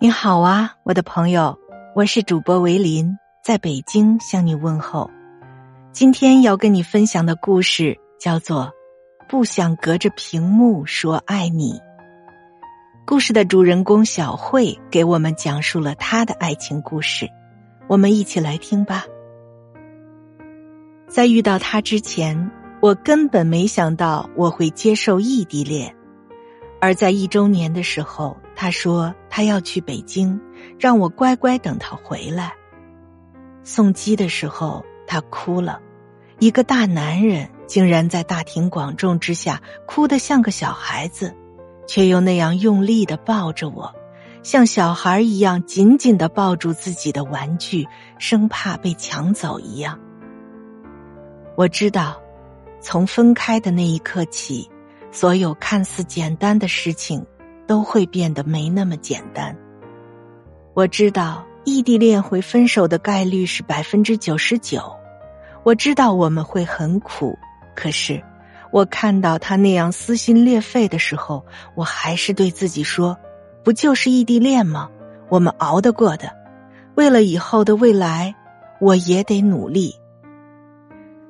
你好啊，我的朋友，我是主播维林，在北京向你问候。今天要跟你分享的故事叫做《不想隔着屏幕说爱你》。故事的主人公小慧给我们讲述了她的爱情故事，我们一起来听吧。在遇到他之前，我根本没想到我会接受异地恋。而在一周年的时候，他说他要去北京，让我乖乖等他回来。送机的时候，他哭了，一个大男人竟然在大庭广众之下哭得像个小孩子，却又那样用力的抱着我，像小孩一样紧紧的抱住自己的玩具，生怕被抢走一样。我知道，从分开的那一刻起。所有看似简单的事情，都会变得没那么简单。我知道异地恋会分手的概率是百分之九十九，我知道我们会很苦。可是，我看到他那样撕心裂肺的时候，我还是对自己说：“不就是异地恋吗？我们熬得过的。为了以后的未来，我也得努力。”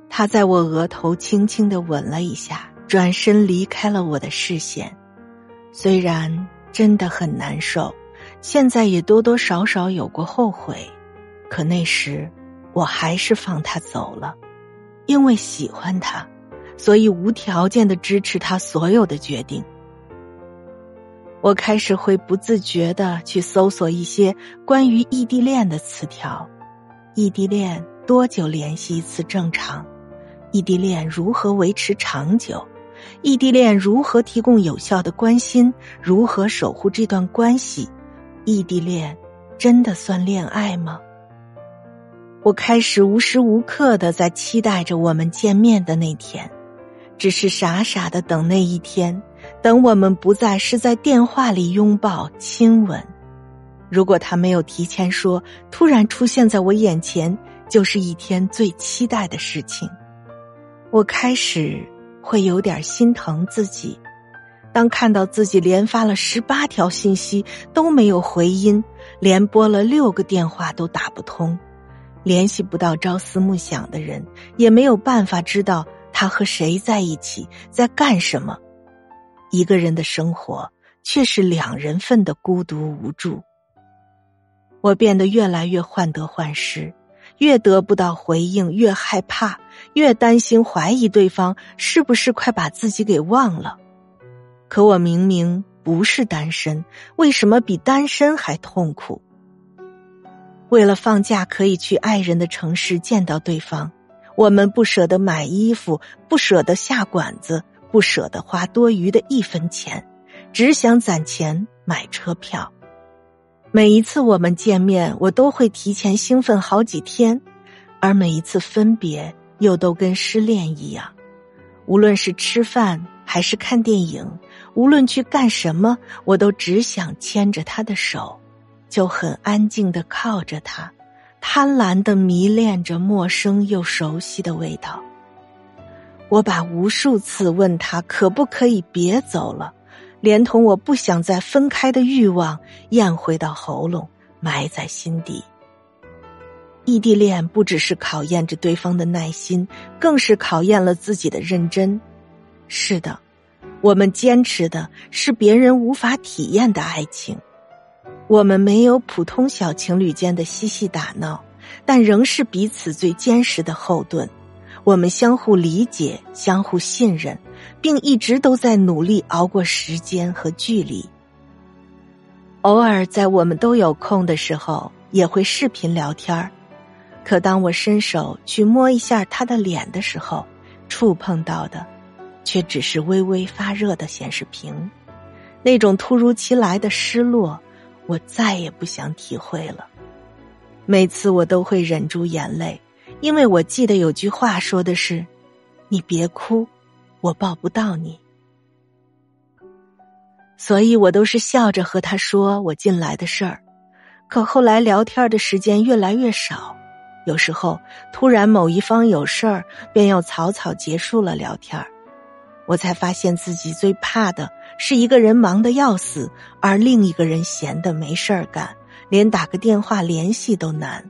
他在我额头轻轻的吻了一下。转身离开了我的视线，虽然真的很难受，现在也多多少少有过后悔，可那时我还是放他走了，因为喜欢他，所以无条件的支持他所有的决定。我开始会不自觉的去搜索一些关于异地恋的词条，异地恋多久联系一次正常？异地恋如何维持长久？异地恋如何提供有效的关心？如何守护这段关系？异地恋真的算恋爱吗？我开始无时无刻的在期待着我们见面的那天，只是傻傻的等那一天，等我们不再是在电话里拥抱亲吻。如果他没有提前说，突然出现在我眼前，就是一天最期待的事情。我开始。会有点心疼自己，当看到自己连发了十八条信息都没有回音，连拨了六个电话都打不通，联系不到朝思暮想的人，也没有办法知道他和谁在一起，在干什么，一个人的生活却是两人份的孤独无助。我变得越来越患得患失。越得不到回应，越害怕，越担心怀疑对方是不是快把自己给忘了。可我明明不是单身，为什么比单身还痛苦？为了放假可以去爱人的城市见到对方，我们不舍得买衣服，不舍得下馆子，不舍得花多余的一分钱，只想攒钱买车票。每一次我们见面，我都会提前兴奋好几天，而每一次分别又都跟失恋一样。无论是吃饭还是看电影，无论去干什么，我都只想牵着他的手，就很安静的靠着他，贪婪的迷恋着陌生又熟悉的味道。我把无数次问他可不可以别走了。连同我不想再分开的欲望咽回到喉咙，埋在心底。异地恋不只是考验着对方的耐心，更是考验了自己的认真。是的，我们坚持的是别人无法体验的爱情。我们没有普通小情侣间的嬉戏打闹，但仍是彼此最坚实的后盾。我们相互理解，相互信任，并一直都在努力熬过时间和距离。偶尔在我们都有空的时候，也会视频聊天儿。可当我伸手去摸一下他的脸的时候，触碰到的，却只是微微发热的显示屏。那种突如其来的失落，我再也不想体会了。每次我都会忍住眼泪。因为我记得有句话说的是：“你别哭，我抱不到你。”所以我都是笑着和他说我进来的事儿。可后来聊天的时间越来越少，有时候突然某一方有事儿，便又草草结束了聊天儿我才发现自己最怕的是一个人忙得要死，而另一个人闲得没事儿干，连打个电话联系都难。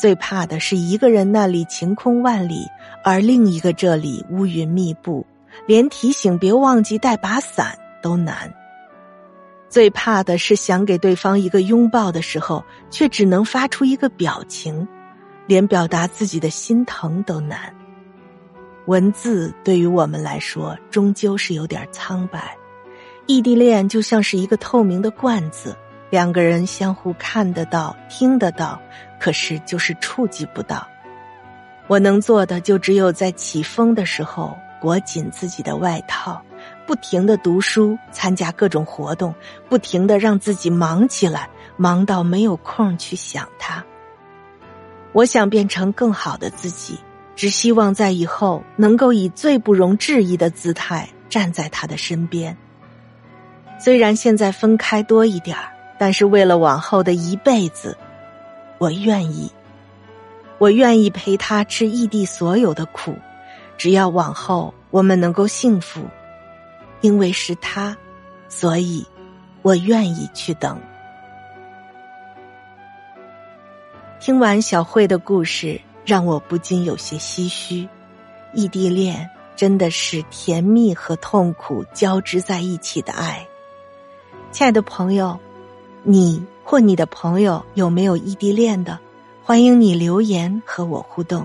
最怕的是一个人那里晴空万里，而另一个这里乌云密布，连提醒别忘记带把伞都难。最怕的是想给对方一个拥抱的时候，却只能发出一个表情，连表达自己的心疼都难。文字对于我们来说，终究是有点苍白。异地恋就像是一个透明的罐子，两个人相互看得到、听得到，可是就是触及不到。我能做的就只有在起风的时候裹紧自己的外套，不停的读书、参加各种活动，不停的让自己忙起来，忙到没有空去想他。我想变成更好的自己。只希望在以后能够以最不容置疑的姿态站在他的身边。虽然现在分开多一点儿，但是为了往后的一辈子，我愿意，我愿意陪他吃异地所有的苦，只要往后我们能够幸福，因为是他，所以我愿意去等。听完小慧的故事。让我不禁有些唏嘘，异地恋真的是甜蜜和痛苦交织在一起的爱。亲爱的朋友，你或你的朋友有没有异地恋的？欢迎你留言和我互动。